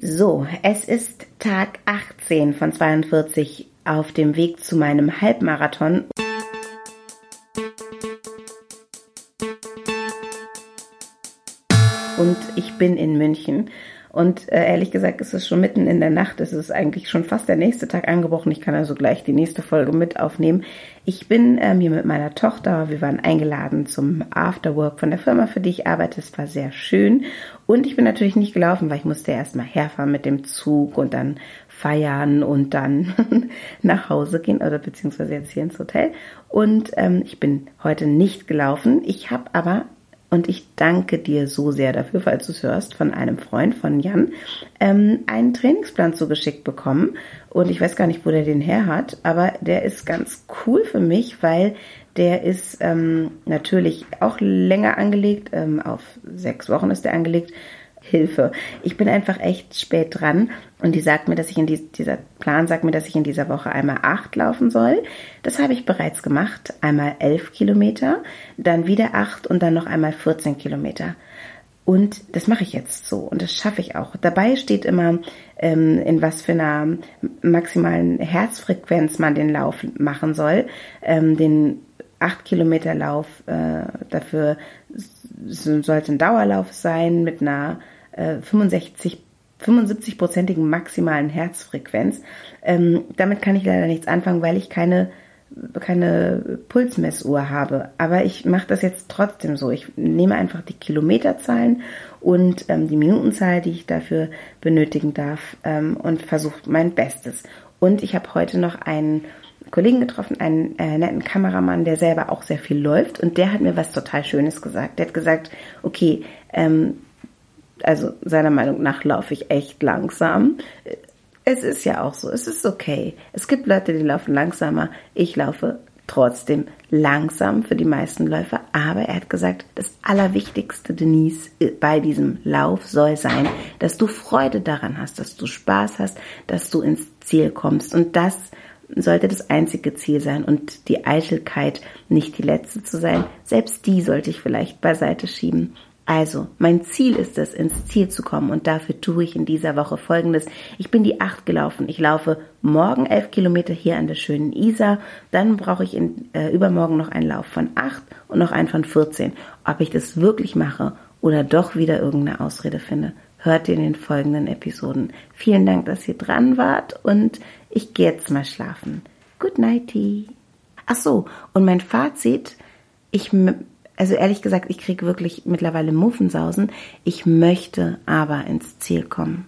So, es ist Tag 18 von 42 auf dem Weg zu meinem Halbmarathon. Und ich bin in München und äh, ehrlich gesagt ist es schon mitten in der Nacht. Es ist eigentlich schon fast der nächste Tag angebrochen. Ich kann also gleich die nächste Folge mit aufnehmen. Ich bin ähm, hier mit meiner Tochter. Wir waren eingeladen zum Afterwork von der Firma, für die ich arbeite. Es war sehr schön. Und ich bin natürlich nicht gelaufen, weil ich musste erstmal herfahren mit dem Zug und dann feiern und dann nach Hause gehen oder beziehungsweise jetzt hier ins Hotel. Und ähm, ich bin heute nicht gelaufen. Ich habe aber und ich danke dir so sehr dafür, falls du es hörst, von einem Freund von Jan, ähm, einen Trainingsplan zugeschickt bekommen. Und ich weiß gar nicht, wo der den her hat, aber der ist ganz cool für mich, weil der ist ähm, natürlich auch länger angelegt, ähm, auf sechs Wochen ist der angelegt, Hilfe. Ich bin einfach echt spät dran und die sagt mir, dass ich in die, dieser Plan sagt mir, dass ich in dieser Woche einmal acht laufen soll. Das habe ich bereits gemacht. Einmal elf Kilometer, dann wieder acht und dann noch einmal 14 Kilometer. Und das mache ich jetzt so und das schaffe ich auch. Dabei steht immer, ähm, in was für einer maximalen Herzfrequenz man den Lauf machen soll. Ähm, den 8 Kilometer Lauf, äh, dafür sollte ein Dauerlauf sein mit einer äh, 65 75-prozentigen maximalen Herzfrequenz. Ähm, damit kann ich leider nichts anfangen, weil ich keine keine Pulsmessuhr habe. Aber ich mache das jetzt trotzdem so. Ich nehme einfach die Kilometerzahlen und ähm, die Minutenzahl, die ich dafür benötigen darf ähm, und versuche mein Bestes. Und ich habe heute noch einen Kollegen getroffen, einen äh, netten Kameramann, der selber auch sehr viel läuft und der hat mir was total Schönes gesagt. Der hat gesagt, okay, ähm, also seiner Meinung nach laufe ich echt langsam. Es ist ja auch so, es ist okay. Es gibt Leute, die laufen langsamer. Ich laufe trotzdem langsam für die meisten Läufer. Aber er hat gesagt, das Allerwichtigste, Denise, bei diesem Lauf soll sein, dass du Freude daran hast, dass du Spaß hast, dass du ins Ziel kommst. Und das sollte das einzige Ziel sein und die Eitelkeit nicht die letzte zu sein. Selbst die sollte ich vielleicht beiseite schieben. Also, mein Ziel ist es, ins Ziel zu kommen und dafür tue ich in dieser Woche Folgendes. Ich bin die acht gelaufen. Ich laufe morgen elf Kilometer hier an der schönen Isar. Dann brauche ich in, äh, übermorgen noch einen Lauf von acht und noch einen von 14. Ob ich das wirklich mache oder doch wieder irgendeine Ausrede finde, hört ihr in den folgenden Episoden. Vielen Dank, dass ihr dran wart und ich gehe jetzt mal schlafen. Good nighty. Ach so, und mein Fazit, ich, also ehrlich gesagt, ich kriege wirklich mittlerweile Muffensausen. Ich möchte aber ins Ziel kommen.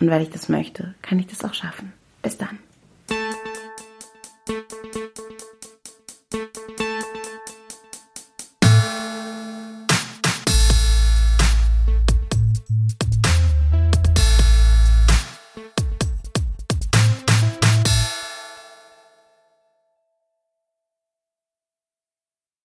Und weil ich das möchte, kann ich das auch schaffen. Bis dann.